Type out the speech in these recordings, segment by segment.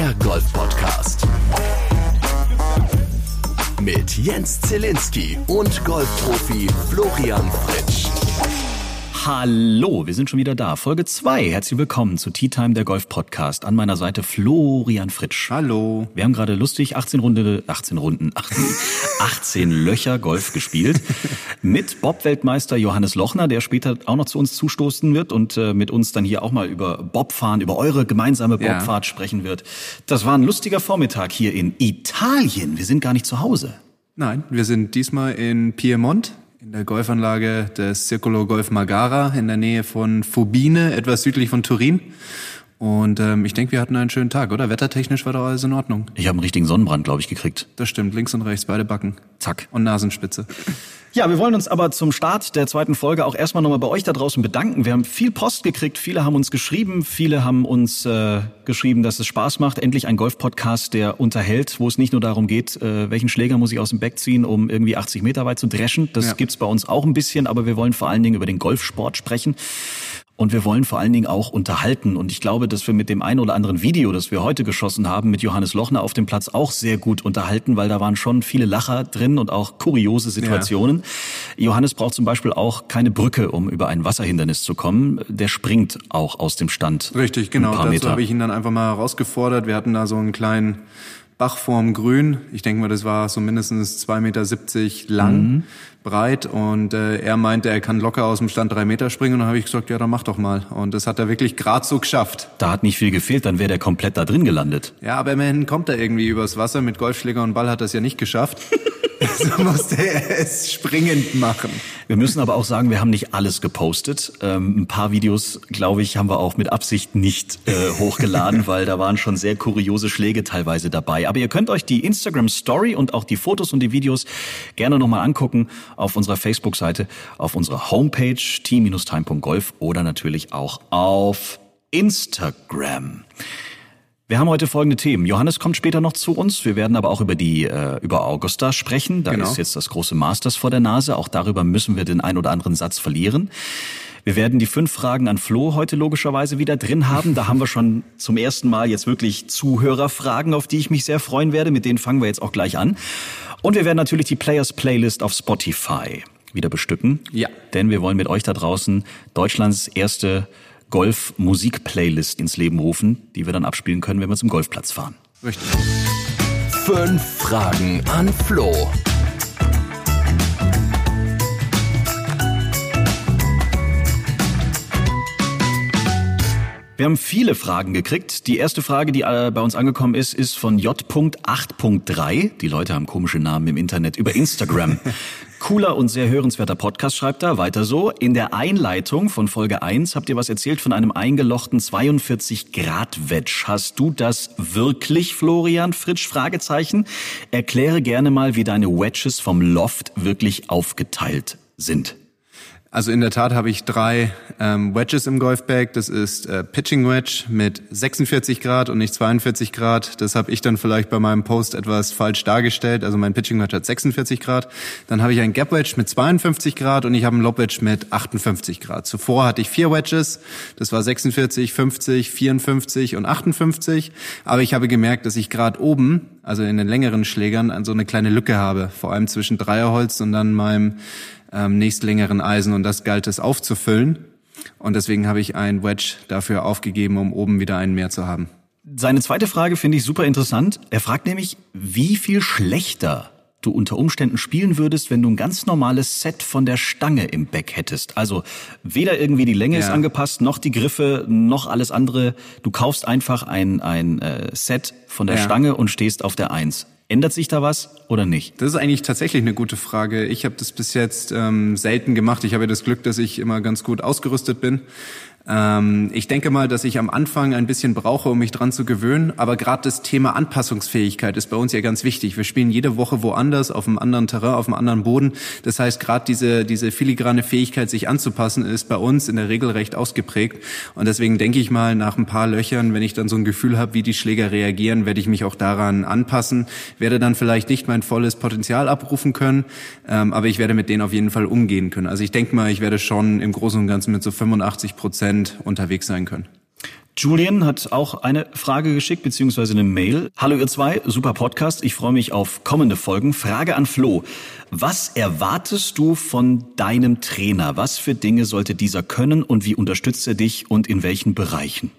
der Golf-Podcast. Mit Jens Zielinski und Golfprofi Florian Fritsch. Hallo, wir sind schon wieder da. Folge 2. Herzlich willkommen zu Tea Time, der Golf Podcast. An meiner Seite Florian Fritsch. Hallo. Wir haben gerade lustig 18 Runde, 18 Runden, 18, 18 Löcher Golf gespielt mit Bob-Weltmeister Johannes Lochner, der später auch noch zu uns zustoßen wird und äh, mit uns dann hier auch mal über Bobfahren, über eure gemeinsame Bobfahrt ja. sprechen wird. Das war ein lustiger Vormittag hier in Italien. Wir sind gar nicht zu Hause. Nein, wir sind diesmal in Piemont in der Golfanlage des Circolo Golf Magara in der Nähe von Fubine, etwas südlich von Turin. Und ähm, ich denke, wir hatten einen schönen Tag, oder? Wettertechnisch war doch alles in Ordnung. Ich habe einen richtigen Sonnenbrand, glaube ich, gekriegt. Das stimmt, links und rechts, beide Backen. Zack. Und Nasenspitze. Ja, wir wollen uns aber zum Start der zweiten Folge auch erstmal nochmal bei euch da draußen bedanken. Wir haben viel Post gekriegt, viele haben uns geschrieben, viele haben uns äh, geschrieben, dass es Spaß macht. Endlich ein Golf-Podcast, der unterhält, wo es nicht nur darum geht, äh, welchen Schläger muss ich aus dem Back ziehen, um irgendwie 80 Meter weit zu dreschen. Das ja. gibt's bei uns auch ein bisschen, aber wir wollen vor allen Dingen über den Golfsport sprechen. Und wir wollen vor allen Dingen auch unterhalten. Und ich glaube, dass wir mit dem einen oder anderen Video, das wir heute geschossen haben, mit Johannes Lochner auf dem Platz auch sehr gut unterhalten, weil da waren schon viele Lacher drin und auch kuriose Situationen. Ja. Johannes braucht zum Beispiel auch keine Brücke, um über ein Wasserhindernis zu kommen. Der springt auch aus dem Stand. Richtig, genau. Dazu habe ich ihn dann einfach mal herausgefordert. Wir hatten da so einen kleinen Bach vorm Grün. Ich denke mal, das war so mindestens 2,70 Meter lang. Mhm breit und äh, er meinte, er kann locker aus dem Stand drei Meter springen und dann habe ich gesagt, ja, dann mach doch mal. Und das hat er wirklich gerade so geschafft. Da hat nicht viel gefehlt, dann wäre der komplett da drin gelandet. Ja, aber immerhin kommt er irgendwie übers Wasser. Mit Golfschläger und Ball hat er es ja nicht geschafft. so musste er es springend machen. Wir müssen aber auch sagen, wir haben nicht alles gepostet. Ähm, ein paar Videos, glaube ich, haben wir auch mit Absicht nicht äh, hochgeladen, weil da waren schon sehr kuriose Schläge teilweise dabei. Aber ihr könnt euch die Instagram Story und auch die Fotos und die Videos gerne nochmal angucken auf unserer Facebook-Seite, auf unserer Homepage t-time.golf oder natürlich auch auf Instagram. Wir haben heute folgende Themen. Johannes kommt später noch zu uns. Wir werden aber auch über die äh, über Augusta sprechen. Da genau. ist jetzt das große Masters vor der Nase. Auch darüber müssen wir den ein oder anderen Satz verlieren. Wir werden die fünf Fragen an Flo heute logischerweise wieder drin haben. Da haben wir schon zum ersten Mal jetzt wirklich Zuhörerfragen, auf die ich mich sehr freuen werde. Mit denen fangen wir jetzt auch gleich an. Und wir werden natürlich die Players Playlist auf Spotify wieder bestücken. Ja. Denn wir wollen mit euch da draußen Deutschlands erste Golf-Musik-Playlist ins Leben rufen, die wir dann abspielen können, wenn wir zum Golfplatz fahren. Richtig. Fünf Fragen an Flo. Wir haben viele Fragen gekriegt. Die erste Frage, die äh, bei uns angekommen ist, ist von J.8.3. Die Leute haben komische Namen im Internet über Instagram. Cooler und sehr hörenswerter Podcast schreibt er weiter so. In der Einleitung von Folge 1 habt ihr was erzählt von einem eingelochten 42 Grad Wedge. Hast du das wirklich, Florian Fritsch? Fragezeichen. Erkläre gerne mal, wie deine Wedges vom Loft wirklich aufgeteilt sind. Also in der Tat habe ich drei ähm, Wedges im Golfbag. Das ist äh, Pitching Wedge mit 46 Grad und nicht 42 Grad. Das habe ich dann vielleicht bei meinem Post etwas falsch dargestellt. Also mein Pitching Wedge hat 46 Grad. Dann habe ich ein Gap Wedge mit 52 Grad und ich habe ein Lob Wedge mit 58 Grad. Zuvor hatte ich vier Wedges. Das war 46, 50, 54 und 58. Aber ich habe gemerkt, dass ich gerade oben, also in den längeren Schlägern, so eine kleine Lücke habe. Vor allem zwischen Dreierholz und dann meinem ähm, nächstlängeren Eisen und das galt es aufzufüllen. Und deswegen habe ich ein Wedge dafür aufgegeben, um oben wieder einen mehr zu haben. Seine zweite Frage finde ich super interessant. Er fragt nämlich, wie viel schlechter du unter Umständen spielen würdest, wenn du ein ganz normales Set von der Stange im Back hättest. Also weder irgendwie die Länge ja. ist angepasst, noch die Griffe, noch alles andere. Du kaufst einfach ein, ein äh, Set von der ja. Stange und stehst auf der Eins. Ändert sich da was oder nicht? Das ist eigentlich tatsächlich eine gute Frage. Ich habe das bis jetzt ähm, selten gemacht. Ich habe ja das Glück, dass ich immer ganz gut ausgerüstet bin. Ähm, ich denke mal, dass ich am Anfang ein bisschen brauche, um mich dran zu gewöhnen. Aber gerade das Thema Anpassungsfähigkeit ist bei uns ja ganz wichtig. Wir spielen jede Woche woanders, auf einem anderen Terrain, auf einem anderen Boden. Das heißt, gerade diese, diese filigrane Fähigkeit, sich anzupassen, ist bei uns in der Regel recht ausgeprägt. Und deswegen denke ich mal, nach ein paar Löchern, wenn ich dann so ein Gefühl habe, wie die Schläger reagieren, werde ich mich auch daran anpassen. Werde dann vielleicht nicht mein volles Potenzial abrufen können, ähm, aber ich werde mit denen auf jeden Fall umgehen können. Also ich denke mal, ich werde schon im Großen und Ganzen mit so 85 Prozent Prozent unterwegs sein können. Julian hat auch eine Frage geschickt, beziehungsweise eine Mail. Hallo ihr zwei, super Podcast. Ich freue mich auf kommende Folgen. Frage an Flo. Was erwartest du von deinem Trainer? Was für Dinge sollte dieser können und wie unterstützt er dich und in welchen Bereichen?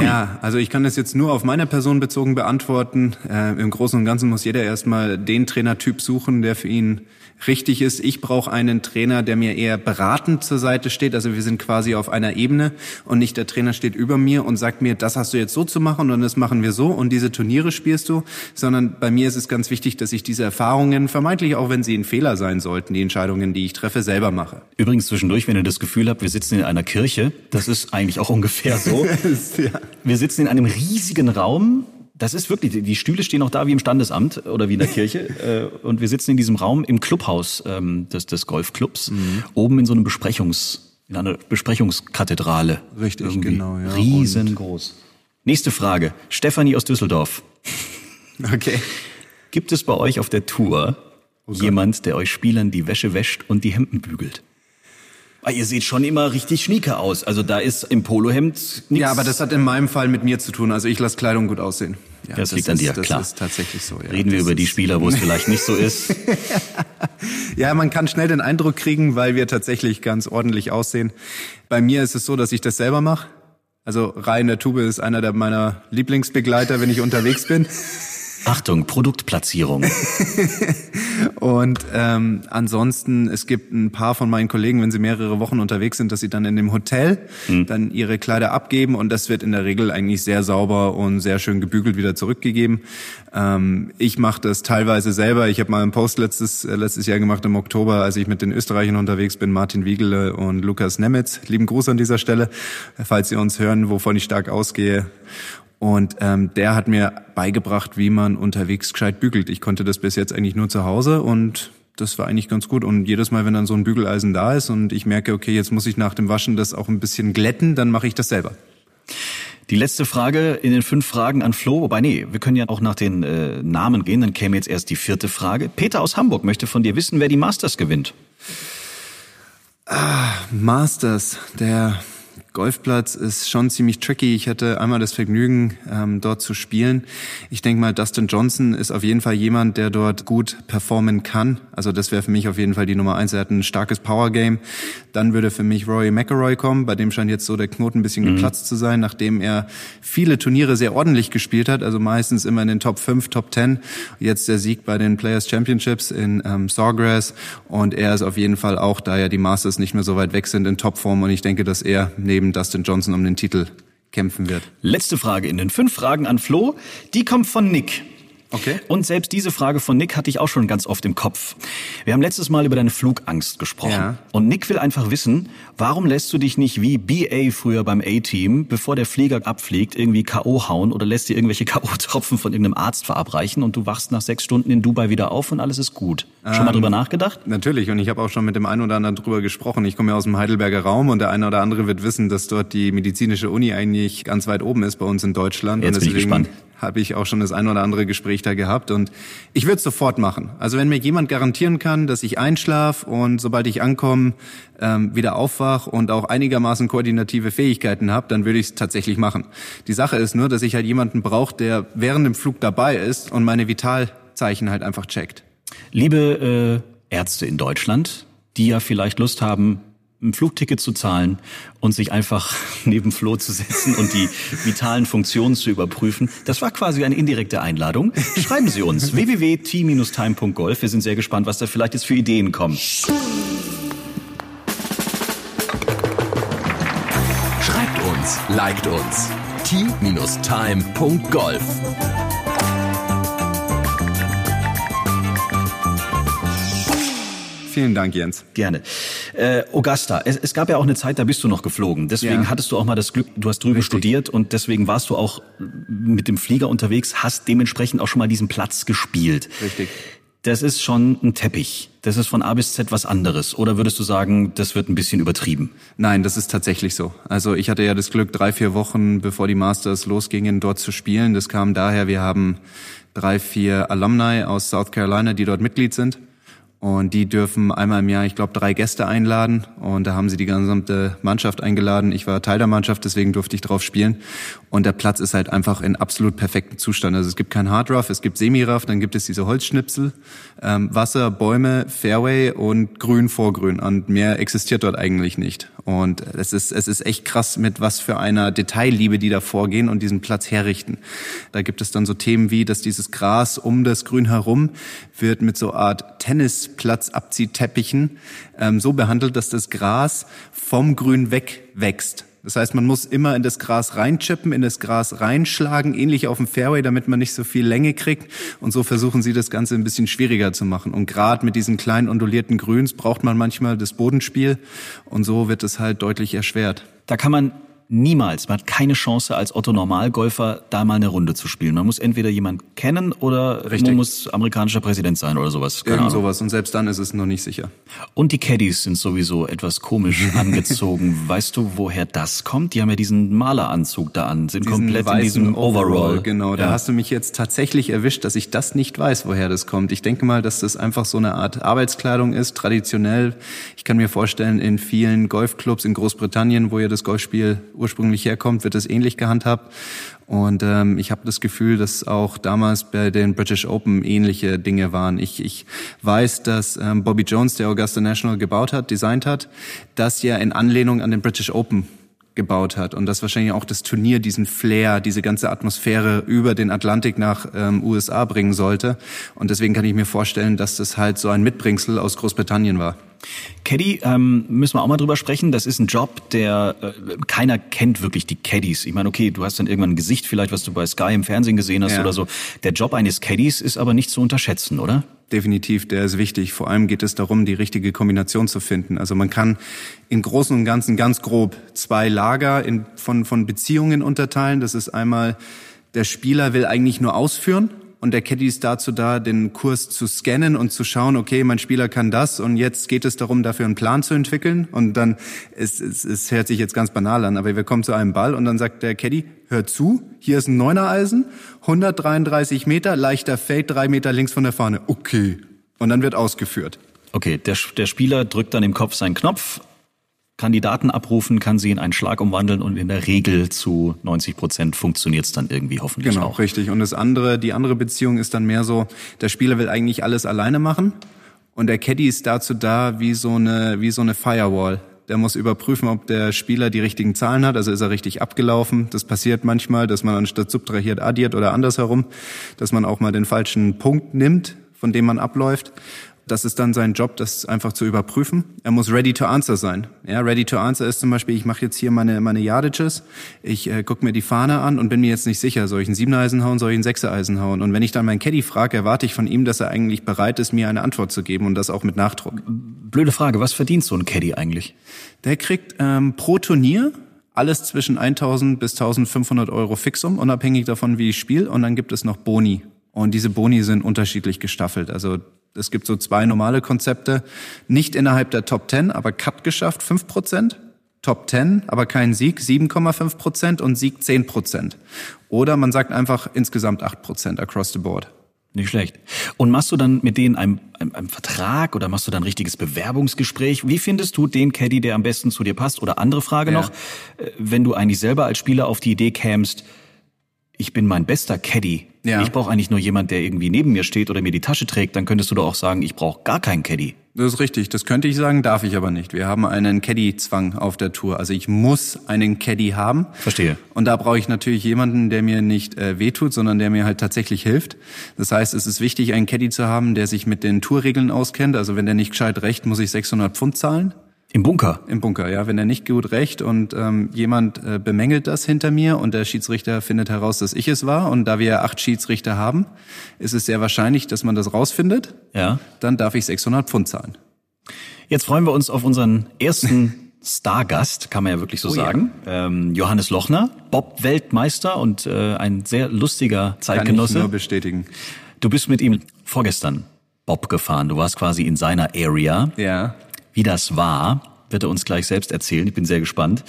Ja, also ich kann das jetzt nur auf meine Person bezogen beantworten. Äh, Im Großen und Ganzen muss jeder erstmal den Trainertyp suchen, der für ihn richtig ist. Ich brauche einen Trainer, der mir eher beratend zur Seite steht. Also wir sind quasi auf einer Ebene und nicht der Trainer steht über mir und sagt mir, das hast du jetzt so zu machen und das machen wir so und diese Turniere spielst du, sondern bei mir ist es ganz wichtig, dass ich diese Erfahrungen, vermeintlich auch wenn sie ein Fehler sein sollten, die Entscheidungen, die ich treffe, selber mache. Übrigens zwischendurch, wenn ihr das Gefühl habt, wir sitzen in einer Kirche, das ist eigentlich auch ungefähr so. ja. Wir sitzen in einem riesigen Raum, das ist wirklich, die Stühle stehen auch da wie im Standesamt oder wie in der Kirche. Äh, und wir sitzen in diesem Raum im Clubhaus ähm, des, des Golfclubs, mhm. oben in so einem Besprechungs, in einer Besprechungskathedrale. Richtig, Irgendwie genau, ja. Riesengroß. Nächste Frage. Stefanie aus Düsseldorf. Okay. Gibt es bei euch auf der Tour okay. jemand, der euch Spielern die Wäsche wäscht und die Hemden bügelt? Ah, ihr seht schon immer richtig schnieke aus. Also da ist im Polohemd nichts. Ja, aber das hat in meinem Fall mit mir zu tun. Also ich lasse Kleidung gut aussehen. Ja, das, das liegt an dir, das klar. Das ist tatsächlich so. Ja. Reden wir das über die Spieler, wo es vielleicht nicht so ist. ja, man kann schnell den Eindruck kriegen, weil wir tatsächlich ganz ordentlich aussehen. Bei mir ist es so, dass ich das selber mache. Also Rai in der Tube ist einer der meiner Lieblingsbegleiter, wenn ich unterwegs bin. Achtung, Produktplatzierung. und ähm, ansonsten, es gibt ein paar von meinen Kollegen, wenn sie mehrere Wochen unterwegs sind, dass sie dann in dem Hotel mhm. dann ihre Kleider abgeben und das wird in der Regel eigentlich sehr sauber und sehr schön gebügelt wieder zurückgegeben. Ähm, ich mache das teilweise selber. Ich habe mal einen Post letztes, äh, letztes Jahr gemacht im Oktober, als ich mit den Österreichern unterwegs bin, Martin Wiegele und Lukas Nemetz. Lieben Gruß an dieser Stelle, falls Sie uns hören, wovon ich stark ausgehe. Und ähm, der hat mir beigebracht, wie man unterwegs gescheit bügelt. Ich konnte das bis jetzt eigentlich nur zu Hause und das war eigentlich ganz gut. Und jedes Mal, wenn dann so ein Bügeleisen da ist und ich merke, okay, jetzt muss ich nach dem Waschen das auch ein bisschen glätten, dann mache ich das selber. Die letzte Frage in den fünf Fragen an Flo, wobei nee, wir können ja auch nach den äh, Namen gehen, dann käme jetzt erst die vierte Frage. Peter aus Hamburg möchte von dir wissen, wer die Masters gewinnt. Ah, Masters, der Golfplatz ist schon ziemlich tricky. Ich hatte einmal das Vergnügen, ähm, dort zu spielen. Ich denke mal, Dustin Johnson ist auf jeden Fall jemand, der dort gut performen kann. Also das wäre für mich auf jeden Fall die Nummer eins. Er hat ein starkes Power-Game. Dann würde für mich Rory McElroy kommen. Bei dem scheint jetzt so der Knoten ein bisschen mhm. geplatzt zu sein, nachdem er viele Turniere sehr ordentlich gespielt hat. Also meistens immer in den Top 5, Top 10. Jetzt der Sieg bei den Players Championships in ähm, Sawgrass. Und er ist auf jeden Fall auch, da ja die Masters nicht mehr so weit weg sind, in Topform. Und ich denke, dass er neben neben Dustin Johnson um den Titel kämpfen wird. Letzte Frage in den fünf Fragen an Flo. Die kommt von Nick. Okay. Und selbst diese Frage von Nick hatte ich auch schon ganz oft im Kopf. Wir haben letztes Mal über deine Flugangst gesprochen. Ja. Und Nick will einfach wissen, warum lässt du dich nicht wie BA früher beim A-Team, bevor der Flieger abfliegt, irgendwie K.O. hauen oder lässt dir irgendwelche K.O.-Tropfen von irgendeinem Arzt verabreichen und du wachst nach sechs Stunden in Dubai wieder auf und alles ist gut. Schon ähm, mal drüber nachgedacht? Natürlich. Und ich habe auch schon mit dem einen oder anderen drüber gesprochen. Ich komme ja aus dem Heidelberger Raum und der eine oder andere wird wissen, dass dort die medizinische Uni eigentlich ganz weit oben ist bei uns in Deutschland. Jetzt und bin ich gespannt habe ich auch schon das ein oder andere Gespräch da gehabt und ich würde es sofort machen. Also wenn mir jemand garantieren kann, dass ich einschlaf und sobald ich ankomme, ähm, wieder aufwach und auch einigermaßen koordinative Fähigkeiten habe, dann würde ich es tatsächlich machen. Die Sache ist nur, dass ich halt jemanden brauche, der während dem Flug dabei ist und meine Vitalzeichen halt einfach checkt. Liebe äh, Ärzte in Deutschland, die ja vielleicht Lust haben, ein Flugticket zu zahlen und sich einfach neben Flo zu setzen und die vitalen Funktionen zu überprüfen. Das war quasi eine indirekte Einladung. Schreiben Sie uns www.t-time.golf. Wir sind sehr gespannt, was da vielleicht jetzt für Ideen kommen. Schreibt uns, liked uns. t-time.golf Vielen Dank, Jens. Gerne. Äh, Augusta, es, es, gab ja auch eine Zeit, da bist du noch geflogen. Deswegen ja. hattest du auch mal das Glück, du hast drüben Richtig. studiert und deswegen warst du auch mit dem Flieger unterwegs, hast dementsprechend auch schon mal diesen Platz gespielt. Richtig. Das ist schon ein Teppich. Das ist von A bis Z was anderes. Oder würdest du sagen, das wird ein bisschen übertrieben? Nein, das ist tatsächlich so. Also ich hatte ja das Glück, drei, vier Wochen bevor die Masters losgingen, dort zu spielen. Das kam daher, wir haben drei, vier Alumni aus South Carolina, die dort Mitglied sind. Und die dürfen einmal im Jahr, ich glaube, drei Gäste einladen. Und da haben sie die gesamte Mannschaft eingeladen. Ich war Teil der Mannschaft, deswegen durfte ich drauf spielen. Und der Platz ist halt einfach in absolut perfektem Zustand. Also es gibt kein Hard Rough, es gibt Semi-Rough, dann gibt es diese Holzschnipsel, ähm, Wasser, Bäume, Fairway und Grün vor Grün. Und mehr existiert dort eigentlich nicht. Und es ist, es ist echt krass, mit was für einer Detailliebe die da vorgehen und diesen Platz herrichten. Da gibt es dann so Themen wie, dass dieses Gras um das Grün herum wird mit so Art Tennisplatzabziehteppichen ähm, so behandelt, dass das Gras vom Grün wegwächst. Das heißt, man muss immer in das Gras reinchippen, in das Gras reinschlagen, ähnlich auf dem Fairway, damit man nicht so viel Länge kriegt. Und so versuchen sie das Ganze ein bisschen schwieriger zu machen. Und gerade mit diesen kleinen ondulierten Grüns braucht man manchmal das Bodenspiel. Und so wird es halt deutlich erschwert. Da kann man niemals, man hat keine Chance als Otto Normalgolfer da mal eine Runde zu spielen. Man muss entweder jemand kennen oder Richtig. man muss amerikanischer Präsident sein oder sowas. Keine Irgend Ahnung. sowas. Und selbst dann ist es noch nicht sicher. Und die Caddies sind sowieso etwas komisch angezogen. weißt du, woher das kommt? Die haben ja diesen Maleranzug da an, sind Diesen komplett in diesem Overall. Genau, da Ja. hast du mich jetzt tatsächlich erwischt, dass ich das nicht weiß, woher das kommt. Ich denke mal, dass das einfach so eine Art Arbeitskleidung ist, traditionell. Ich kann mir vorstellen, in vielen Golfclubs in Großbritannien, wo ja das Golfspiel ursprünglich herkommt, wird das ähnlich gehandhabt. Und ähm, ich habe das Gefühl, dass auch damals bei den British Open ähnliche Dinge waren. Ich, ich weiß, dass ähm, Bobby Jones, der Augusta National gebaut hat, designt hat, das ja in Anlehnung an den British Open gebaut hat und das wahrscheinlich auch das Turnier diesen Flair, diese ganze Atmosphäre über den Atlantik nach ähm, USA bringen sollte. Und deswegen kann ich mir vorstellen, dass das halt so ein Mitbringsel aus Großbritannien war. Caddy, ähm, müssen wir auch mal drüber sprechen. Das ist ein Job, der äh, keiner kennt wirklich die Caddies. Ich meine, okay, du hast dann irgendwann ein Gesicht vielleicht, was du bei Sky im Fernsehen gesehen hast Ja. oder so. Der Job eines Caddies ist aber nicht zu unterschätzen, oder? Definitiv, der ist wichtig. Vor allem geht es darum, die richtige Kombination zu finden. Also man kann im Großen und Ganzen ganz grob zwei Lager in, von, von Beziehungen unterteilen. Das ist einmal, der Spieler will eigentlich nur ausführen und der Caddy ist dazu da, den Kurs zu scannen und zu schauen, okay, mein Spieler kann das und jetzt geht es darum, dafür einen Plan zu entwickeln und dann, es, es, es hört sich jetzt ganz banal an, aber wir kommen zu einem Ball und dann sagt der Caddy, hör zu, hier ist ein Neuner-Eisen, 133 Meter, leichter Fade, drei Meter links von der Fahne. Okay. Und dann wird ausgeführt. Okay, der, der Spieler drückt dann im Kopf seinen Knopf, kann die Daten abrufen, kann sie in einen Schlag umwandeln und in der Regel zu 90 Prozent funktioniert es dann irgendwie hoffentlich Genau, auch. richtig. Und das andere, die andere Beziehung ist dann mehr so, der Spieler will eigentlich alles alleine machen und der Caddy ist dazu da wie so eine, wie so eine Firewall. Der muss überprüfen, ob der Spieler die richtigen Zahlen hat, also ist er richtig abgelaufen. Das passiert manchmal, dass man anstatt subtrahiert addiert oder andersherum, dass man auch mal den falschen Punkt nimmt, von dem man abläuft. Das ist dann sein Job, das einfach zu überprüfen. Er muss ready to answer sein. Ja, ready to answer ist zum Beispiel, ich mache jetzt hier meine, meine Yardages, ich äh, gucke mir die Fahne an und bin mir jetzt nicht sicher, soll ich ein Siebeneisen hauen, soll ich ein Sechsereisen hauen? Und wenn ich dann meinen Caddy frage, erwarte ich von ihm, dass er eigentlich bereit ist, mir eine Antwort zu geben und das auch mit Nachdruck. Blöde Frage, was verdient so ein Caddy eigentlich? Der kriegt ähm, pro Turnier alles zwischen 1000 bis 1500 Euro Fixum, unabhängig davon, wie ich spiele. Und dann gibt es noch Boni. Und diese Boni sind unterschiedlich gestaffelt. Also es gibt so zwei normale Konzepte. Nicht innerhalb der Top 10, aber Cut geschafft, 5 Prozent. Top 10, aber kein Sieg, 7,5 Prozent und Sieg 10 Prozent. Oder man sagt einfach insgesamt 8 Prozent across the board. Nicht schlecht. Und machst du dann mit denen einen, einen, einen Vertrag oder machst du dann ein richtiges Bewerbungsgespräch? Wie findest du den Caddy, der am besten zu dir passt? Oder andere Frage Ja. noch, äh, wenn du eigentlich selber als Spieler auf die Idee kämst, ich bin mein bester Caddy. Ja. Ich brauche eigentlich nur jemand, der irgendwie neben mir steht oder mir die Tasche trägt, dann könntest du doch auch sagen, ich brauche gar keinen Caddy. Das ist richtig, das könnte ich sagen, darf ich aber nicht. Wir haben einen Caddy-Zwang auf der Tour. Also ich muss einen Caddy haben. Verstehe. Und da brauche ich natürlich jemanden, der mir nicht äh, wehtut, sondern der mir halt tatsächlich hilft. Das heißt, es ist wichtig, einen Caddy zu haben, der sich mit den Tourregeln auskennt. Also wenn der nicht gescheit recht, muss ich 600 Pfund zahlen. Im Bunker. Im Bunker, ja. Wenn er nicht gut recht und ähm, jemand äh, bemängelt das hinter mir und der Schiedsrichter findet heraus, dass ich es war und da wir acht Schiedsrichter haben, ist es sehr wahrscheinlich, dass man das rausfindet. Ja. Dann darf ich 600 Pfund zahlen. Jetzt freuen wir uns auf unseren ersten Stargast, kann man ja wirklich so Oh ja. sagen. Ähm, Johannes Lochner, Bob-Weltmeister und äh, ein sehr lustiger Kann ich Zeitgenosse. nur bestätigen. Du bist mit ihm vorgestern Bob gefahren. Du warst quasi in seiner Area. Ja. Wie das war, wird er uns gleich selbst erzählen. Ich bin sehr gespannt.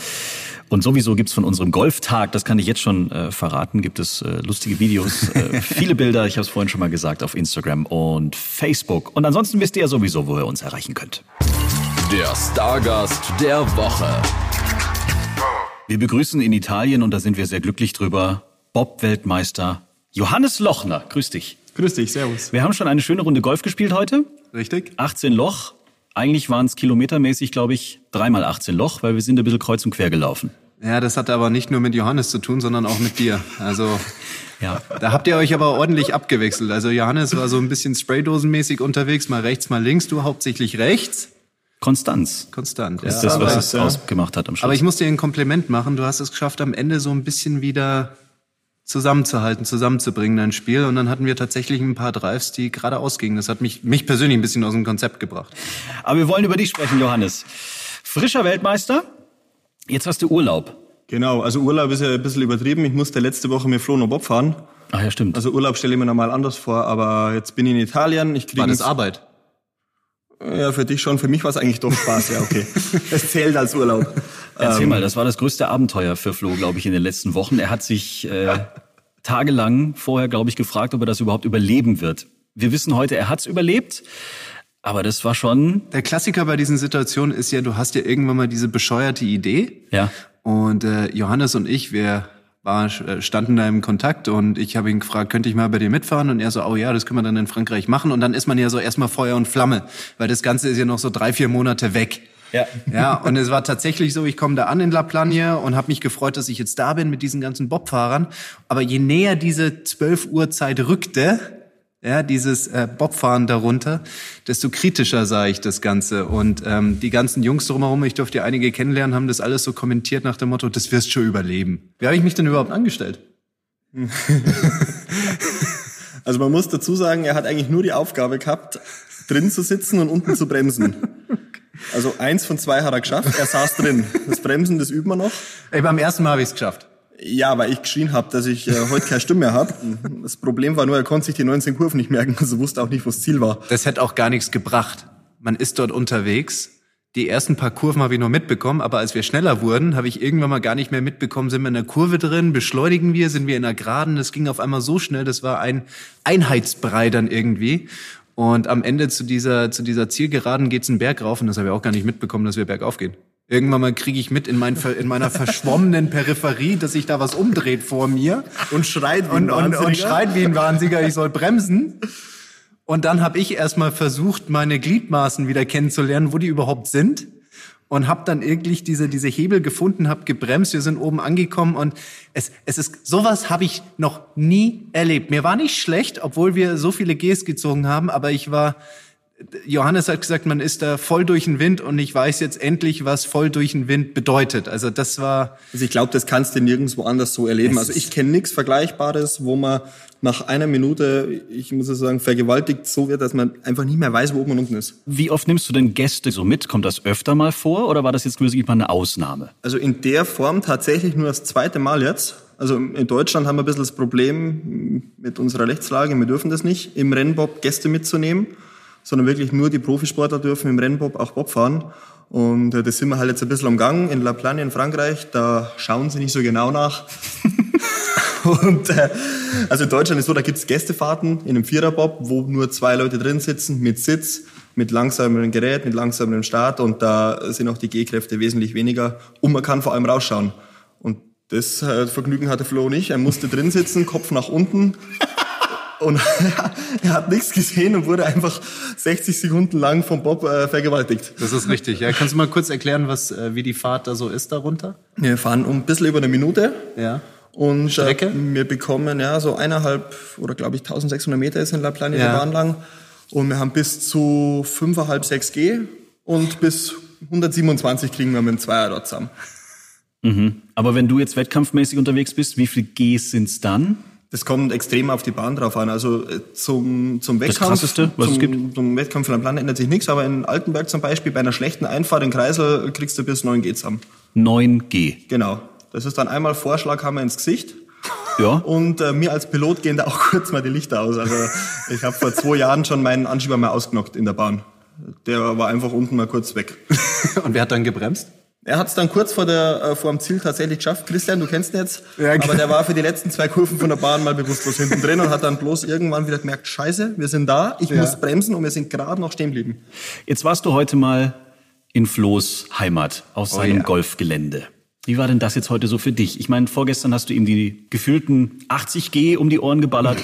Und sowieso gibt's von unserem Golftag, das kann ich jetzt schon äh, verraten, gibt es äh, lustige Videos, äh, viele Bilder, ich habe es vorhin schon mal gesagt, auf Instagram und Facebook. Und ansonsten wisst ihr ja sowieso, wo ihr uns erreichen könnt. Der Stargast der Woche. Wir begrüßen in Italien, und da sind wir sehr glücklich drüber, Bob-Weltmeister Johannes Lochner. Grüß dich. Grüß dich, servus. Wir haben schon eine schöne Runde Golf gespielt heute. Richtig? 18 Loch. Eigentlich waren es kilometermäßig, glaube ich, dreimal 18 Loch, weil wir sind ein bisschen kreuz und quer gelaufen. Ja, das hat aber nicht nur mit Johannes zu tun, sondern auch mit dir. Also Ja. da habt ihr euch aber ordentlich abgewechselt. Also Johannes war so ein bisschen spraydosenmäßig unterwegs, mal rechts, mal links, du hauptsächlich rechts. Konstanz Konstant. ist ja. das, was aber, es ausgemacht hat am Schluss. aber ich muss dir ein Kompliment machen. Du hast es geschafft, am Ende so ein bisschen wieder zusammenzuhalten, zusammenzubringen, dein Spiel. Und dann hatten wir tatsächlich ein paar Drives, die gerade ausgingen. Das hat mich, mich persönlich ein bisschen aus dem Konzept gebracht. Aber wir wollen über dich sprechen, Johannes. Frischer Weltmeister. Jetzt hast du Urlaub. Genau, also Urlaub ist ja ein bisschen übertrieben. Ich musste letzte Woche mit Flo noch Bob fahren. Ach ja, stimmt. Also Urlaub stelle ich mir normal anders vor, aber jetzt bin ich in Italien. Ich kriege War das Arbeit? Ja, für dich schon. Für mich war es eigentlich doch Spaß. Ja, okay. Es zählt als Urlaub. Erzähl mal, das war das größte Abenteuer für Flo, glaube ich, in den letzten Wochen. Er hat sich äh, tagelang vorher, glaube ich, gefragt, ob er das überhaupt überleben wird. Wir wissen heute, er hat's überlebt, aber das war schon, Der Klassiker bei diesen Situationen ist ja, du hast ja irgendwann mal diese bescheuerte Idee. ja, Und äh, Johannes und ich, wir war, äh, standen da im Kontakt und ich habe ihn gefragt, könnte ich mal bei dir mitfahren? Und er so, oh ja, das können wir dann in Frankreich machen. Und dann ist man ja so erstmal Feuer und Flamme, weil das Ganze ist ja noch so drei, vier Monate weg. Ja. Ja, und es war tatsächlich so, ich komme da an in La Plagne und habe mich gefreut, dass ich jetzt da bin mit diesen ganzen Bobfahrern. Aber je näher diese 12 Uhr Zeit rückte, ja, dieses äh, Bobfahren darunter, desto kritischer sah ich das Ganze. Und ähm, die ganzen Jungs drumherum, ich durfte ja einige kennenlernen, haben das alles so kommentiert nach dem Motto, das wirst schon überleben. Wie habe ich mich denn überhaupt angestellt? Also man muss dazu sagen, er hat eigentlich nur die Aufgabe gehabt, drin zu sitzen und unten zu bremsen. Also eins von zwei hat er geschafft. Er saß drin. Das Bremsen, das üben wir noch. Ey, beim ersten Mal habe ich es geschafft. Ja, weil ich geschrien habe, dass ich äh, heute keine Stimme mehr habe. Das Problem war nur, er konnte sich die 19 Kurven nicht merken, also wusste auch nicht, wo das Ziel war. Das hätte auch gar nichts gebracht. Man ist dort unterwegs. Die ersten paar Kurven habe ich noch mitbekommen, aber als wir schneller wurden, habe ich irgendwann mal gar nicht mehr mitbekommen, sind wir in der Kurve drin, beschleunigen wir, sind wir in der Geraden. Das ging auf einmal so schnell, das war ein Einheitsbrei dann irgendwie. Und am Ende zu dieser, zu dieser Zielgeraden geht's einen Berg rauf und das habe ich auch gar nicht mitbekommen, dass wir bergauf gehen. Irgendwann mal kriege ich mit in, mein, in meiner verschwommenen Peripherie, dass sich da was umdreht vor mir Und schreit wie und, ein und, und Wahnsinniger. schreit wie ein Wahnsinniger, ich soll bremsen. Und dann habe ich erstmal versucht, meine Gliedmaßen wieder kennenzulernen, wo die überhaupt sind. Und habe dann irgendwie diese, diese Hebel gefunden, habe gebremst, wir sind oben angekommen und es, es ist, sowas habe ich noch nie erlebt. Mir war nicht schlecht, obwohl wir so viele Gs gezogen haben, aber ich war, Johannes hat gesagt, man ist da voll durch den Wind und ich weiß jetzt endlich, was voll durch den Wind bedeutet. Also das war, Also ich glaube, das kannst du nirgendwo anders so erleben. Also ich kenne nichts Vergleichbares, wo man nach einer Minute, ich muss es sagen, vergewaltigt so wird, dass man einfach nicht mehr weiß, wo oben und unten ist. Wie oft nimmst du denn Gäste so mit? Kommt das öfter mal vor oder war das jetzt wirklich mal eine Ausnahme? Also in der Form tatsächlich nur das zweite Mal jetzt. Also in Deutschland haben wir ein bisschen das Problem mit unserer Rechtslage, wir dürfen das nicht, im Rennbob Gäste mitzunehmen, sondern wirklich nur die Profisportler dürfen im Rennbob auch Bob fahren. Und äh, das sind wir halt jetzt ein bisschen umgangen in La Plagne in Frankreich. Da schauen sie nicht so genau nach. Und äh, also in Deutschland ist so, da gibt's Gästefahrten in einem Viererbob, wo nur zwei Leute drin sitzen, mit Sitz, mit langsamerem Gerät, mit langsamerem Start und da sind auch die G-Kräfte wesentlich weniger und man kann vor allem rausschauen. Und das äh, Vergnügen hatte Flo nicht. Er musste drin sitzen, Kopf nach unten und er hat nichts gesehen und wurde einfach 60 Sekunden lang vom Bob äh, vergewaltigt. das ist richtig. Ja, kannst du mal kurz erklären, was, äh, wie die Fahrt da so ist darunter? Wir fahren um ein bisschen über eine Minute. Ja. Und Strecke? Äh, wir bekommen ja so eineinhalb oder glaube ich 1600 Meter ist in La Plagne Ja. der Bahn lang. Und wir haben bis zu 5,5, 6 G und bis 127 kriegen wir mit dem Zweier dort zusammen. Aber wenn du jetzt wettkampfmäßig unterwegs bist, wie viel Gs sind's dann? Das kommt extrem auf die Bahn drauf an. Also äh, zum, zum Wettkampf, Krasseste, was es zum, gibt? zum Wettkampf in La Plagne ändert sich nichts, aber in Altenberg zum Beispiel bei einer schlechten Einfahrt in Kreisel kriegst du bis 9 G zusammen. 9G. Genau. Das ist dann einmal Vorschlaghammer ins Gesicht. Ja. Und äh, mir als Pilot gehen da auch kurz mal die Lichter aus. Also ich habe vor zwei Jahren schon meinen Anschieber mal ausgenockt in der Bahn. Der war einfach unten mal kurz weg. Und wer hat dann gebremst? Er hat es dann kurz vor, der, äh, vor dem Ziel tatsächlich geschafft. Christian, du kennst ihn jetzt. Ja, aber der war für die letzten zwei Kurven von der Bahn mal bewusstlos hinten drin und hat dann bloß irgendwann wieder gemerkt, scheiße, wir sind da, ich Ja. muss bremsen und wir sind gerade noch stehen geblieben. Jetzt warst du heute mal in Flo's Heimat auf seinem ja. Golfgelände. Wie war denn das jetzt heute so für dich? Ich meine, vorgestern hast du ihm die gefühlten 80 G um die Ohren geballert.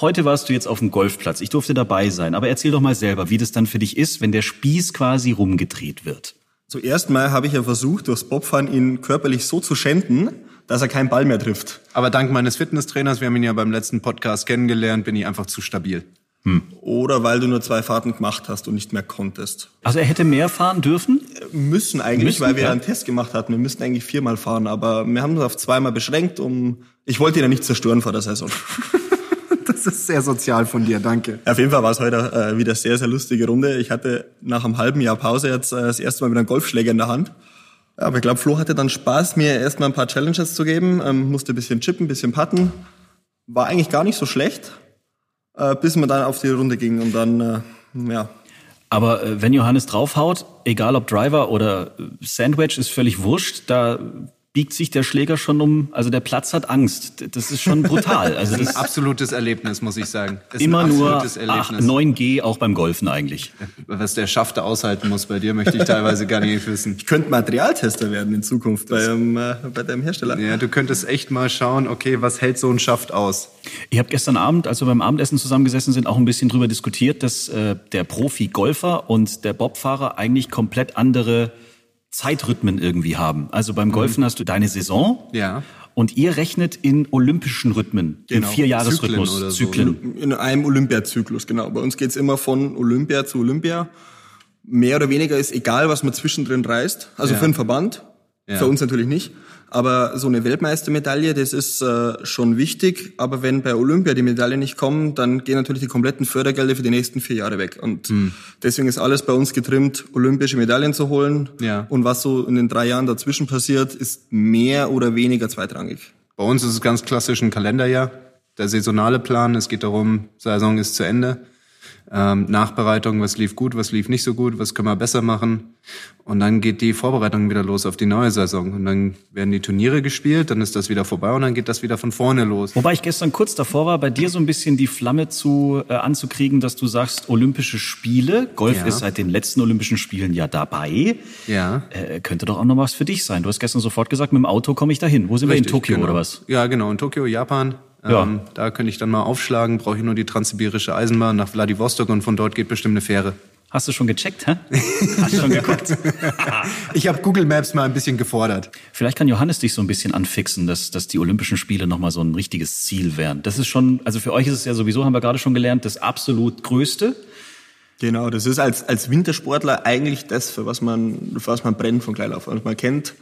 Heute warst du jetzt auf dem Golfplatz. Ich durfte dabei sein. Aber erzähl doch mal selber, wie das dann für dich ist, wenn der Spieß quasi rumgedreht wird. Zuerst mal habe ich ja versucht, durchs Bobfahren ihn körperlich so zu schänden, dass er keinen Ball mehr trifft. Aber dank meines Fitnesstrainers, wir haben ihn ja beim letzten Podcast kennengelernt, bin ich einfach zu stabil. Oder weil du nur zwei Fahrten gemacht hast und nicht mehr konntest. Also er hätte mehr fahren dürfen? Müssen eigentlich, Müssen, weil wir ja. einen Test gemacht hatten. Wir müssten eigentlich viermal fahren, aber wir haben uns auf zweimal beschränkt, um ich wollte ihn ja nicht zerstören vor der Saison. Das ist sehr sozial von dir, danke. Auf jeden Fall war es heute äh, wieder sehr, sehr lustige Runde. Ich hatte nach einem halben Jahr Pause jetzt äh, das erste Mal wieder einen Golfschläger in der Hand. Aber ich glaube, Flo hatte dann Spaß, mir erstmal ein paar Challenges zu geben. Ähm, musste ein bisschen chippen, ein bisschen putten. War eigentlich gar nicht so schlecht, äh, bis man dann auf die Runde ging und dann, äh, ja. Aber äh, wenn Johannes draufhaut, egal ob Driver oder äh, Sandwich, ist völlig wurscht. Da biegt sich der Schläger schon um, also der Platz hat Angst. Das ist schon brutal. Also Das ist ein absolutes Erlebnis, muss ich sagen. Das ist immer ein nur absolutes ach, Erlebnis. 9G auch beim Golfen eigentlich. Was der Schaffte aushalten muss bei dir, möchte ich teilweise gar nicht wissen. Ich könnte Materialtester werden in Zukunft bei, ähm, äh, bei deinem Hersteller. Ja, du könntest echt mal schauen, okay, was hält so ein Schaft aus? Ich habe gestern Abend, als wir beim Abendessen zusammengesessen sind, auch ein bisschen drüber diskutiert, dass äh, der Profi-Golfer und der Bobfahrer eigentlich komplett andere Zeitrhythmen irgendwie haben. Also beim Golfen hast du deine Saison Ja. und ihr rechnet in olympischen Rhythmen, Genau. im Vierjahresrhythmus, Zyklen oder so. Zyklen. In einem Olympiazyklus, genau. Bei uns geht's immer von Olympia zu Olympia. Mehr oder weniger ist egal, was man zwischendrin reißt. Also Ja. für den Verband, Ja. für uns natürlich nicht. Aber so eine Weltmeistermedaille, das ist äh, schon wichtig. Aber wenn bei Olympia die Medaillen nicht kommen, dann gehen natürlich die kompletten Fördergelder für die nächsten vier Jahre weg. Und Hm. deswegen ist alles bei uns getrimmt, olympische Medaillen zu holen. Ja. Und was so in den drei Jahren dazwischen passiert, ist mehr oder weniger zweitrangig. Bei uns ist es ganz klassisch ein Kalenderjahr. Der saisonale Plan, es geht darum, Saison ist zu Ende. Ähm, Nachbereitung, was lief gut, was lief nicht so gut, was können wir besser machen. Und dann geht die Vorbereitung wieder los auf die neue Saison. Und dann werden die Turniere gespielt, dann ist das wieder vorbei und dann geht das wieder von vorne los. Wobei ich gestern kurz davor war, bei dir so ein bisschen die Flamme zu äh, anzukriegen, dass du sagst, Olympische Spiele, Golf Ja. ist seit den letzten Olympischen Spielen ja dabei. Ja. Äh, könnte doch auch noch was für dich sein. Du hast gestern sofort gesagt, mit dem Auto komme ich dahin. Wo sind wir in Richtig, Tokio genau. oder was? Ja, genau, in Tokio, Japan. Ja. Ähm, da könnte ich dann mal aufschlagen, brauche ich nur die transsibirische Eisenbahn nach Vladivostok und von dort geht bestimmt eine Fähre. Hast du schon gecheckt, hä? Hast du schon geguckt? Ich habe Google Maps mal ein bisschen gefordert. Vielleicht kann Johannes dich so ein bisschen anfixen, dass, dass die Olympischen Spiele nochmal so ein richtiges Ziel wären. Das ist schon, also für euch ist es ja sowieso, haben wir gerade schon gelernt, das absolut Größte. Genau, das ist als, als Wintersportler eigentlich das, für was man, für was man brennt von klein auf. Und man kennt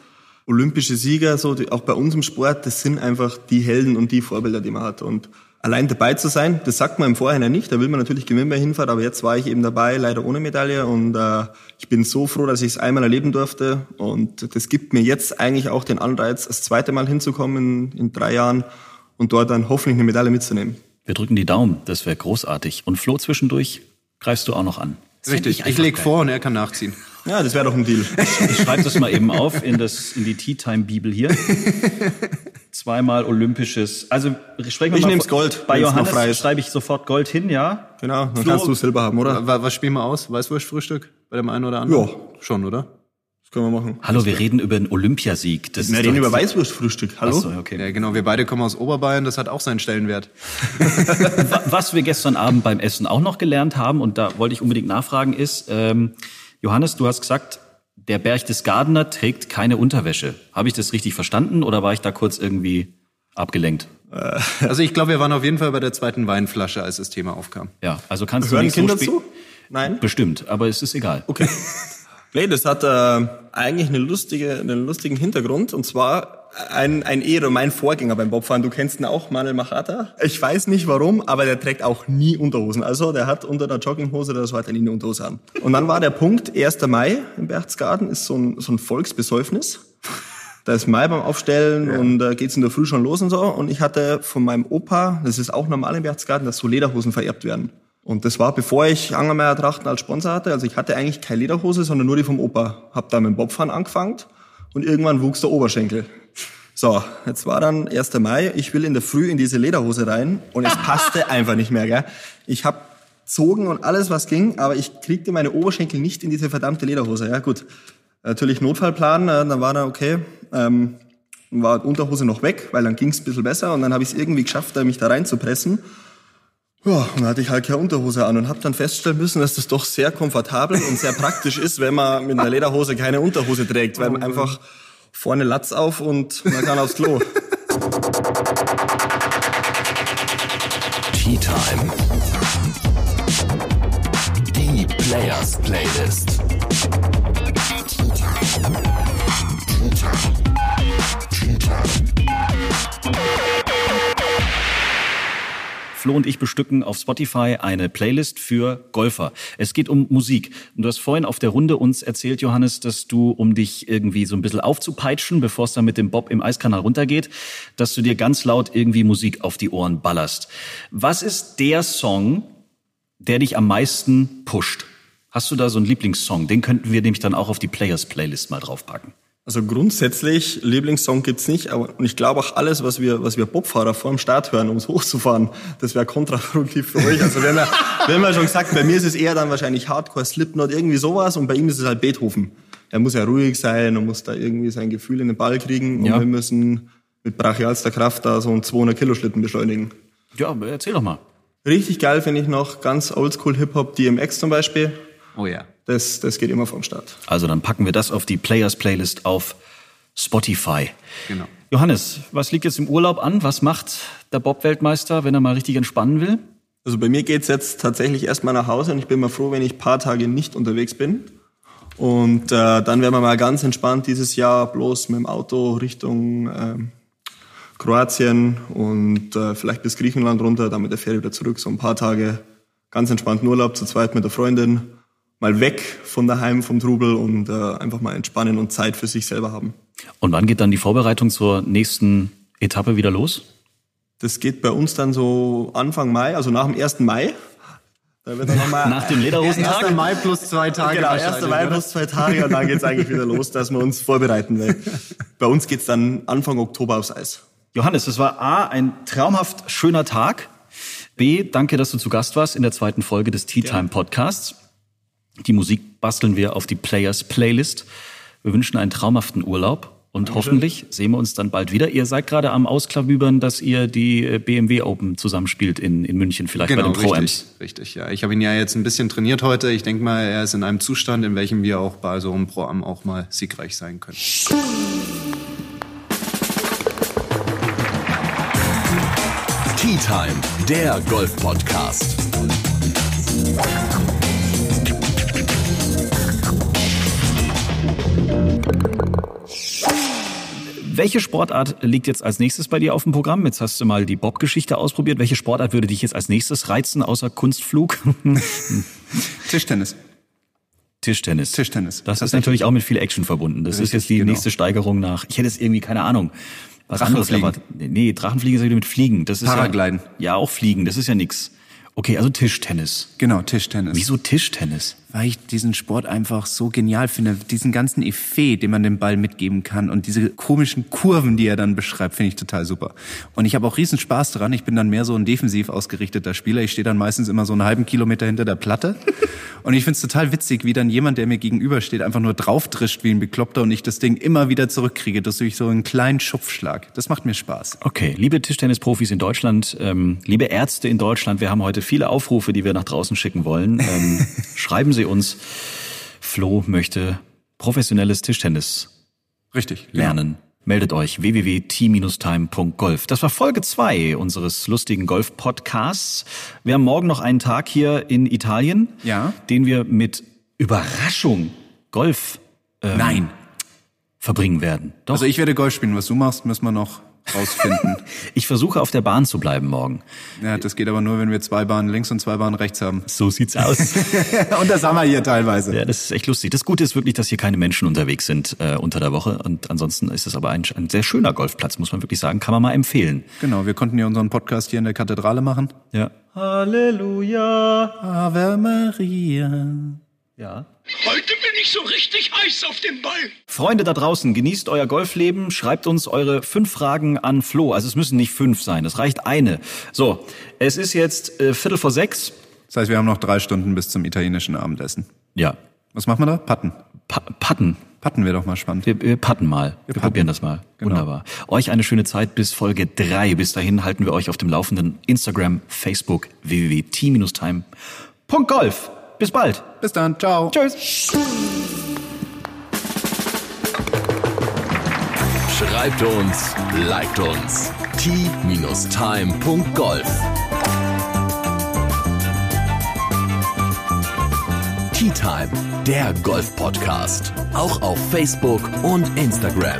olympische Sieger, so, die, auch bei uns im Sport, das sind einfach die Helden und die Vorbilder, die man hat. Und allein dabei zu sein, das sagt man im Vorhinein nicht, da will man natürlich gewinnen bei Hinfahrt, aber jetzt war ich eben dabei, leider ohne Medaille und äh, ich bin so froh, dass ich es einmal erleben durfte und das gibt mir jetzt eigentlich auch den Anreiz, das zweite Mal hinzukommen in, in drei Jahren und dort dann hoffentlich eine Medaille mitzunehmen. Wir drücken die Daumen, das wäre großartig. Und Flo, zwischendurch greifst du auch noch an. Das Richtig, ich, einfach leg geil. vor und er kann nachziehen. Ja, das wäre doch ein Deal. Ich schreibe das mal eben auf in, das, in die Tea Time Bibel hier. Zweimal olympisches. Also sprechen wir Ich mal nehm's vor- Gold, Bei wenn's noch Johannes ist. schreibe ich sofort Gold hin, ja. Genau, dann Flo- kannst du Silber haben, oder? Was, was spielen wir aus? Weißwurstfrühstück bei dem einen oder anderen? Ja. Schon, oder? Das können wir machen. Hallo, wir reden über einen Olympiasieg. Das Wir reden über Weißwurstfrühstück. Hallo? Ach so, okay. Ja, genau. Wir beide kommen aus Oberbayern, das hat auch seinen Stellenwert. Wa- Was wir gestern Abend beim Essen auch noch gelernt haben, und da wollte ich unbedingt nachfragen, ist, ähm, Johannes, du hast gesagt, der Berchtesgadener trägt keine Unterwäsche. Habe ich das richtig verstanden oder war ich da kurz irgendwie abgelenkt? Also ich glaube, wir waren auf jeden Fall bei der zweiten Weinflasche, als das Thema aufkam. Ja, also kannst Hören du nicht Kinder so zu? Nein? Bestimmt, aber es ist egal. Okay. Nee, das hat äh, eigentlich eine lustige, einen lustigen Hintergrund. Und zwar ein, ein Ehre, mein Vorgänger beim Bobfahren. Du kennst ihn auch, Manuel Machata. Ich weiß nicht warum, aber der trägt auch nie Unterhosen. Also der hat unter der Jogginghose oder so hat er nie eine Unterhose an. Und dann war der Punkt, 1. Mai im Berchtesgaden ist so ein, so ein Volksbesäufnis. Da ist Mai beim Aufstellen und äh, geht's in der Früh schon los und so. Und ich hatte von meinem Opa, das ist auch normal im Berchtesgaden, dass so Lederhosen vererbt werden. Und das war, bevor ich Angermeier Trachten als Sponsor hatte. Also ich hatte eigentlich keine Lederhose, sondern nur die vom Opa. Hab da mit dem Bobfahren angefangen und irgendwann wuchs der Oberschenkel. So, jetzt war dann 1. Mai. Ich will in der Früh in diese Lederhose rein und es passte einfach nicht mehr. Gell? Ich hab zogen und alles, was ging, aber ich kriegte meine Oberschenkel nicht in diese verdammte Lederhose. Ja gut, natürlich Notfallplan. Äh, dann war da okay. Ähm, war Unterhose noch weg, weil dann ging's ein bisschen besser und dann habe ich es irgendwie geschafft, mich da reinzupressen. Ja, und dann hatte ich halt keine Unterhose an und habe dann feststellen müssen, dass das doch sehr komfortabel und sehr praktisch ist, wenn man mit einer Lederhose keine Unterhose trägt, weil man einfach vorne Latz auf und man kann aufs Klo. Tea Time. Die Players Playlist. Flo und ich bestücken auf Spotify eine Playlist für Golfer. Es geht um Musik. Und du hast vorhin auf der Runde uns erzählt, Johannes, dass du, um dich irgendwie so ein bisschen aufzupeitschen, bevor es dann mit dem Bob im Eiskanal runtergeht, dass du dir ganz laut irgendwie Musik auf die Ohren ballerst. Was ist der Song, der dich am meisten pusht? Hast du da so einen Lieblingssong? Den könnten wir nämlich dann auch auf die Players Playlist mal draufpacken. Also grundsätzlich, Lieblingssong gibt's nicht, aber und ich glaube auch alles, was wir, was wir Bobfahrer vor dem Start hören, ums hochzufahren, das wäre kontraproduktiv für euch. Also wir haben, ja, wir haben ja schon gesagt, bei mir ist es eher dann wahrscheinlich Hardcore, Slipknot, irgendwie sowas und bei ihm ist es halt Beethoven. Er muss ja ruhig sein und muss da irgendwie sein Gefühl in den Ball kriegen und Ja. wir müssen mit brachialster Kraft da so einen 200 Kilo Schlitten beschleunigen. Ja, erzähl doch mal. Richtig geil finde ich noch ganz oldschool Hip-Hop, DMX zum Beispiel. Oh ja. Das, das geht immer vom Start. Also dann packen wir das auf die Players Playlist auf Spotify. Genau. Johannes, was liegt jetzt im Urlaub an? Was macht der Bob-Weltmeister, wenn er mal richtig entspannen will? Also bei mir geht's jetzt tatsächlich erstmal nach Hause und ich bin mal froh, wenn ich ein paar Tage nicht unterwegs bin. Und äh, dann werden wir mal ganz entspannt dieses Jahr bloß mit dem Auto Richtung ähm, Kroatien und äh, vielleicht bis Griechenland runter, dann mit der Fähre wieder zurück. So ein paar Tage ganz entspannten Urlaub zu zweit mit der Freundin. Mal weg von daheim, vom Trubel und äh, einfach mal entspannen und Zeit für sich selber haben. Und wann geht dann die Vorbereitung zur nächsten Etappe wieder los? Das geht bei uns dann so Anfang Mai, also nach dem 1. Mai. Da wird dann nochmal Nach dem Lederhosentag? 1. Mai plus zwei Tage Genau, wahrscheinlich, 1. Mai oder? plus zwei Tage und dann geht's eigentlich wieder los, dass wir uns vorbereiten. Weil bei uns geht's dann Anfang Oktober aufs Eis. Johannes, es war A, ein traumhaft schöner Tag. B, danke, dass du zu Gast warst in der zweiten Folge des Tea Time Podcasts. Die Musik basteln wir auf die Players Playlist. Wir wünschen einen traumhaften Urlaub und hoffentlich sehen wir uns dann bald wieder. Ihr seid gerade am Ausklabübern, dass ihr die äh, BMW Open zusammenspielt in, in München, vielleicht bei Genau, den Pro-Amps. richtig, richtig, ja. Ich habe ihn ja jetzt ein bisschen trainiert heute. Ich denke mal, er ist in einem Zustand, in welchem wir auch bei so einem Pro-Am auch mal siegreich sein können. Tea Time, der Golf-Podcast. Welche Sportart liegt jetzt als nächstes bei dir auf dem Programm? Jetzt hast du mal die Bob-Geschichte ausprobiert. Welche Sportart würde dich jetzt als nächstes reizen, außer Kunstflug? Tischtennis. Tischtennis. Tischtennis. Das ist natürlich auch mit viel Action verbunden. Das ist Richtig, jetzt die genau. nächste Steigerung nach. Ich hätte es irgendwie keine Ahnung. Was anderes erwartet. Nee, Drachenfliegen ist ja wieder mit Fliegen. Das ist Paragliden. Ja, ja, auch Fliegen. Das ist ja nix. Okay, also Tischtennis. Genau, Tischtennis. Wieso Tischtennis? Weil ich diesen Sport einfach so genial finde. Diesen ganzen Effet, den man dem Ball mitgeben kann und diese komischen Kurven, die er dann beschreibt, finde ich total super. Und ich habe auch riesen Spaß daran. Ich bin dann mehr so ein defensiv ausgerichteter Spieler. Ich stehe dann meistens immer so einen halben Kilometer hinter der Platte. Und ich finde es total witzig, wie dann jemand, der mir gegenübersteht, einfach nur draufdrischt wie ein Bekloppter und ich das Ding immer wieder zurückkriege. Das durch so einen kleinen Schupfschlag. Das macht mir Spaß. Okay, liebe Tischtennisprofis in Deutschland, ähm, liebe Ärzte in Deutschland, wir haben heute viele Aufrufe, die wir nach draußen schicken wollen. Ähm, schreiben Sie uns. Flo möchte professionelles Tischtennis Richtig. lernen. Meldet euch www.t-time.golf. Das war Folge zwei unseres lustigen Golf-Podcasts. Wir haben morgen noch einen Tag hier in Italien, Ja. den wir mit Überraschung Golf ähm, Nein. verbringen werden. Doch. Also ich werde Golf spielen. Was du machst, müssen wir noch rausfinden. Ich versuche auf der Bahn zu bleiben morgen. ja, das geht aber nur, wenn wir zwei Bahnen links und zwei Bahnen rechts haben. So sieht's aus. und das haben wir hier teilweise. ja, das ist echt lustig. Das Gute ist wirklich, dass hier keine Menschen unterwegs sind äh, unter der Woche. Und ansonsten ist es aber ein, ein sehr schöner Golfplatz, muss man wirklich sagen. Kann man mal empfehlen. Genau, wir konnten ja unseren Podcast hier in der Kathedrale machen. Ja. Halleluja. Ave Maria. Ja. Heute bin ich so richtig heiß auf den Ball. Freunde da draußen, genießt euer Golfleben, schreibt uns eure fünf Fragen an Flo. Also es müssen nicht fünf sein, es reicht eine. So, es ist jetzt äh, Viertel vor sechs. Das heißt, wir haben noch drei Stunden bis zum italienischen Abendessen. Ja, Was machen wir da? Patten. pa patten. Patten wäre doch mal spannend. Wir, wir patten mal. Wir, patten. probieren das mal. Genau. Wunderbar. Euch eine schöne Zeit bis Folge drei. Bis dahin halten wir euch auf dem Laufenden. Instagram, Facebook, www.t-time.golf. Bis bald. Bis dann. Ciao. Tschüss. Schreibt uns, liked uns. t-time.golf Tea Time, der Golf-Podcast. Auch auf Facebook und Instagram.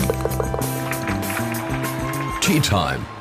Tea Time.